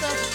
out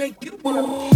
make you move.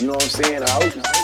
You know what I'm saying?